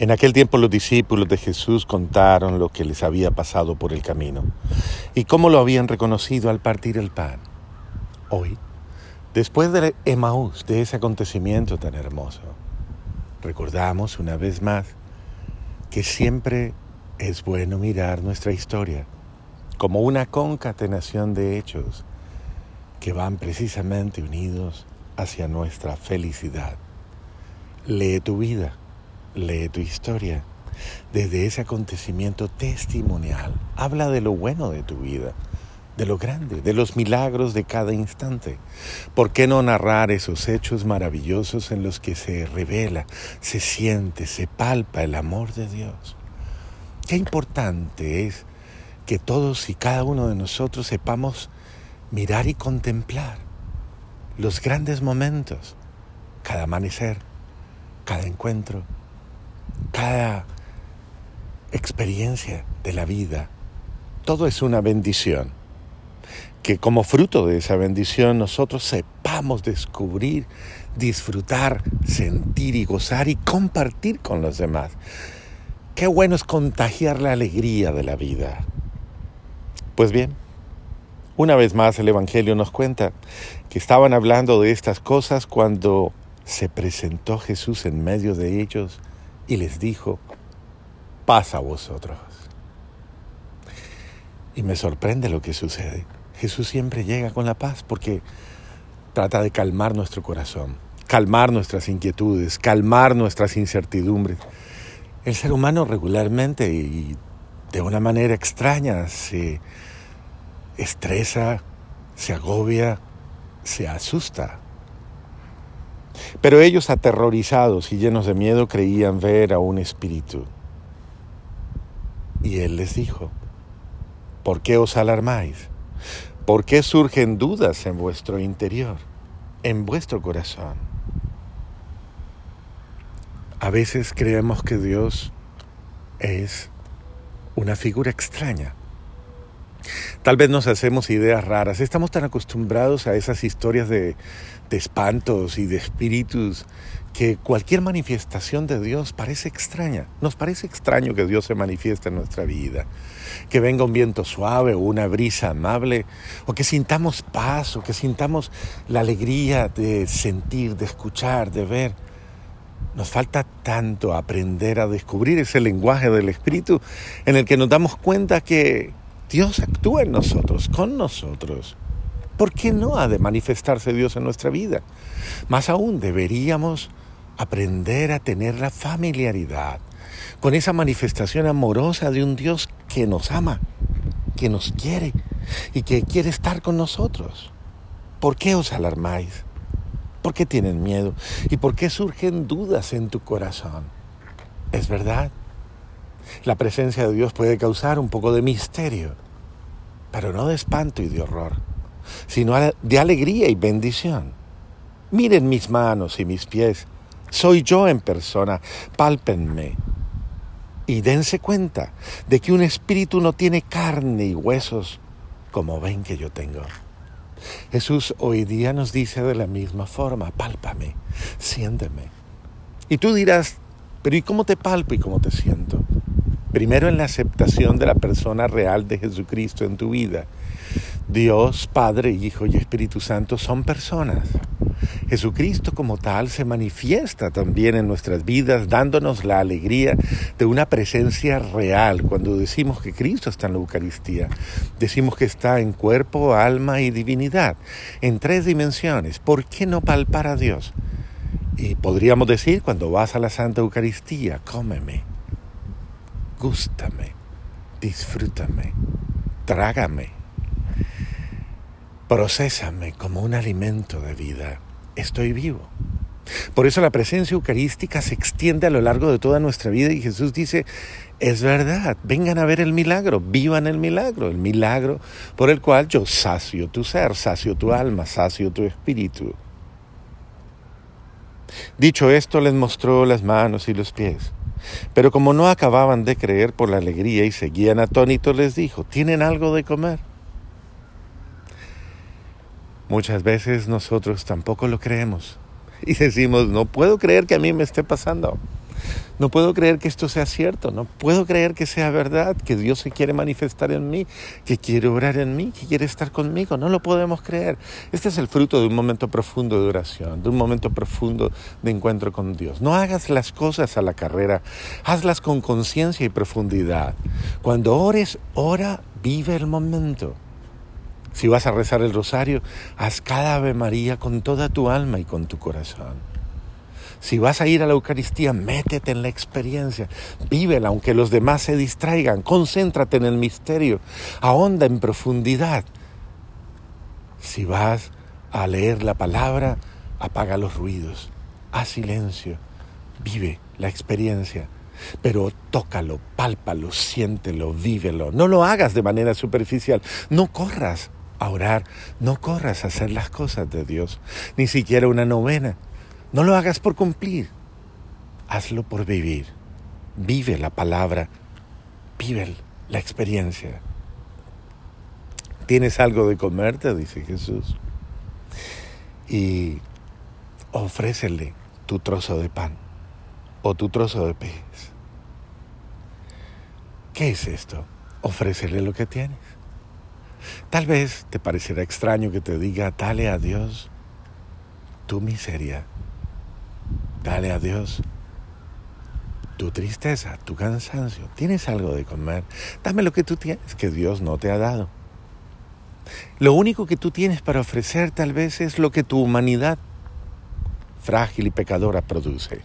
En aquel tiempo los discípulos de Jesús contaron lo que les había pasado por el camino y cómo lo habían reconocido al partir el pan. Hoy, después de Emaús, de ese acontecimiento tan hermoso, recordamos una vez más que siempre es bueno mirar nuestra historia como una concatenación de hechos que van precisamente unidos hacia nuestra felicidad. Lee tu vida Lee tu historia. Desde ese acontecimiento testimonial, habla de lo bueno de tu vida, de lo grande, de los milagros de cada instante. ¿Por qué no narrar esos hechos maravillosos en los que se revela, se siente, se palpa el amor de Dios? Qué importante es que todos y cada uno de nosotros sepamos mirar y contemplar los grandes momentos, cada amanecer, cada encuentro, cada experiencia de la vida, todo es una bendición. Que como fruto de esa bendición nosotros sepamos descubrir, disfrutar, sentir y gozar y compartir con los demás. Qué bueno es contagiar la alegría de la vida. Pues bien, una vez más el Evangelio nos cuenta que estaban hablando de estas cosas cuando se presentó Jesús en medio de ellos y les dijo, pasa a vosotros. Y me sorprende lo que sucede. Jesús siempre llega con la paz porque trata de calmar nuestro corazón, calmar nuestras inquietudes, calmar nuestras incertidumbres. El ser humano regularmente y de una manera extraña se estresa, se agobia, se asusta. Pero ellos aterrorizados y llenos de miedo creían ver a un espíritu. Y él les dijo, ¿por qué os alarmáis? ¿Por qué surgen dudas en vuestro interior, en vuestro corazón? A veces creemos que Dios es una figura extraña, Tal vez nos hacemos ideas raras. Estamos tan acostumbrados a esas historias de, espantos y de espíritus que cualquier manifestación de Dios parece extraña. Nos parece extraño que Dios se manifieste en nuestra vida, que venga un viento suave o una brisa amable, o que sintamos paz, o que sintamos la alegría de sentir, de escuchar, de ver. Nos falta tanto aprender a descubrir ese lenguaje del Espíritu en el que nos damos cuenta que Dios actúa en nosotros, con nosotros. ¿Por qué no ha de manifestarse Dios en nuestra vida? Más aún, deberíamos aprender a tener la familiaridad con esa manifestación amorosa de un Dios que nos ama, que nos quiere y que quiere estar con nosotros. ¿Por qué os alarmáis? ¿Por qué tienen miedo? ¿Y por qué surgen dudas en tu corazón? Es verdad, la presencia de Dios puede causar un poco de misterio, pero no de espanto y de horror, sino de alegría y bendición. Miren mis manos y mis pies, soy yo en persona, pálpenme y dense cuenta de que un espíritu no tiene carne y huesos como ven que yo tengo. Jesús hoy día nos dice de la misma forma, pálpame, siénteme. Y tú dirás, pero ¿y cómo te palpo y cómo te siento? Primero en la aceptación de la persona real de Jesucristo en tu vida. Dios, Padre, Hijo y Espíritu Santo son personas. Jesucristo como tal se manifiesta también en nuestras vidas dándonos la alegría de una presencia real. Cuando decimos que Cristo está en la Eucaristía, decimos que está en cuerpo, alma y divinidad, en tres dimensiones. ¿Por qué no palpar a Dios? Y podríamos decir cuando vas a la Santa Eucaristía, cómeme gústame, disfrútame, trágame, procésame como un alimento de vida. Estoy vivo. Por eso la presencia eucarística se extiende a lo largo de toda nuestra vida y Jesús dice, es verdad, vengan a ver el milagro, vivan el milagro, el milagro por el cual yo sacio tu ser, sacio tu alma, sacio tu espíritu. Dicho esto, les mostró las manos y los pies. Pero como no acababan de creer por la alegría y seguían atónitos, les dijo, ¿tienen algo de comer? Muchas veces nosotros tampoco lo creemos y decimos, no puedo creer que a mí me esté pasando. No puedo creer que esto sea cierto, no puedo creer que sea verdad, que Dios se quiere manifestar en mí, que quiere obrar en mí, que quiere estar conmigo. No lo podemos creer. Este es el fruto de un momento profundo de oración, de un momento profundo de encuentro con Dios. No hagas las cosas a la carrera, hazlas con conciencia y profundidad. Cuando ores, ora, vive el momento. Si vas a rezar el rosario, haz cada Ave María con toda tu alma y con tu corazón. Si vas a ir a la Eucaristía, métete en la experiencia, vívela aunque los demás se distraigan, concéntrate en el misterio, ahonda en profundidad. Si vas a leer la palabra, apaga los ruidos, haz silencio, vive la experiencia, pero tócalo, pálpalo, siéntelo, vívelo. No lo hagas de manera superficial, no corras a orar, no corras a hacer las cosas de Dios, ni siquiera una novena. No lo hagas por cumplir, hazlo por vivir. Vive la palabra, vive la experiencia. ¿Tienes algo de comer? Te dice Jesús. Y ofrécele tu trozo de pan o tu trozo de pez. ¿Qué es esto? Ofrécele lo que tienes. Tal vez te parecerá extraño que te diga, dale a Dios tu miseria Dale a Dios tu tristeza, tu cansancio. Tienes algo de comer. Dame lo que tú tienes que Dios no te ha dado. Lo único que tú tienes para ofrecer tal vez es lo que tu humanidad frágil y pecadora produce.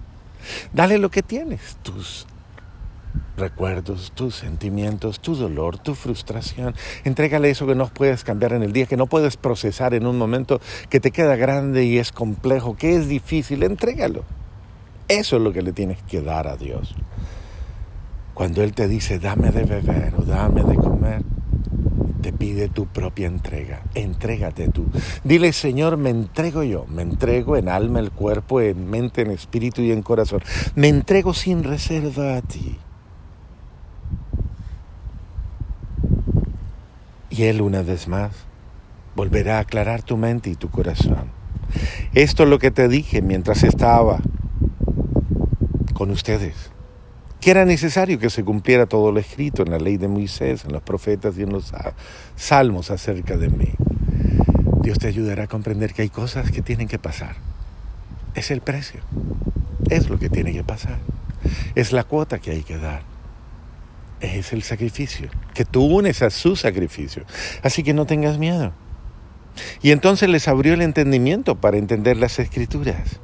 Dale lo que tienes, tus recuerdos, tus sentimientos, tu dolor, tu frustración. Entrégale eso que no puedes cambiar en el día, que no puedes procesar en un momento que te queda grande y es complejo, que es difícil. Entrégalo. Eso es lo que le tienes que dar a Dios. Cuando Él te dice, dame de beber o dame de comer, te pide tu propia entrega. Entrégate tú. Dile, Señor, me entrego yo. Me entrego en alma, en cuerpo, en mente, en espíritu y en corazón. Me entrego sin reserva a ti. Y Él una vez más volverá a aclarar tu mente y tu corazón. Esto es lo que te dije mientras estaba con ustedes, que era necesario que se cumpliera todo lo escrito en la ley de Moisés, en los profetas y en los salmos acerca de mí. Dios te ayudará a comprender que hay cosas que tienen que pasar. Es el precio, es lo que tiene que pasar, es la cuota que hay que dar, es el sacrificio, que tú unes a su sacrificio. Así que no tengas miedo. Y entonces les abrió el entendimiento para entender las escrituras.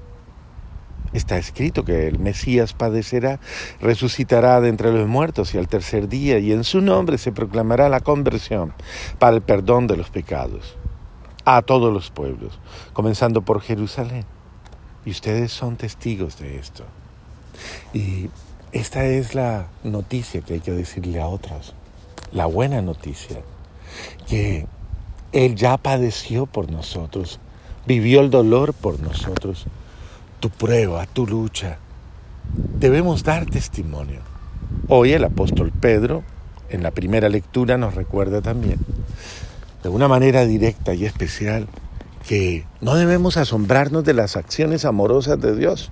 Está escrito que el Mesías padecerá, resucitará de entre los muertos y al tercer día, y en su nombre se proclamará la conversión para el perdón de los pecados a todos los pueblos, comenzando por Jerusalén. Y ustedes son testigos de esto. Y esta es la noticia que hay que decirle a otros, la buena noticia, que Él ya padeció por nosotros, vivió el dolor por nosotros tu prueba, tu lucha. Debemos dar testimonio. Hoy el apóstol Pedro, en la primera lectura, nos recuerda también, de una manera directa y especial, que no debemos asombrarnos de las acciones amorosas de Dios,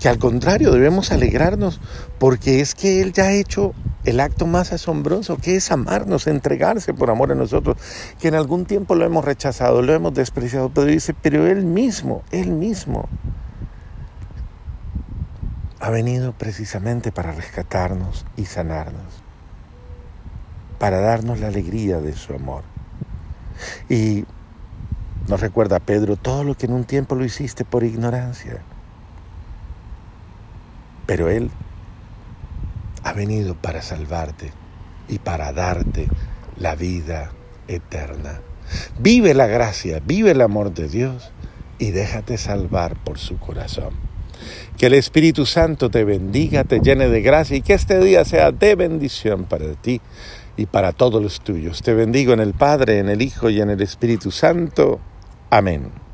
que al contrario debemos alegrarnos porque es que Él ya ha hecho el acto más asombroso, que es amarnos, entregarse por amor a nosotros, que en algún tiempo lo hemos rechazado, lo hemos despreciado, pero dice, pero Él mismo, Él mismo ha venido precisamente para rescatarnos y sanarnos, para darnos la alegría de su amor. Y nos recuerda Pedro todo lo que en un tiempo lo hiciste por ignorancia. Pero Él ha venido para salvarte y para darte la vida eterna. Vive la gracia, vive el amor de Dios y déjate salvar por su corazón. Que el Espíritu Santo te bendiga, te llene de gracia y que este día sea de bendición para ti y para todos los tuyos. Te bendigo en el Padre, en el Hijo y en el Espíritu Santo. Amén.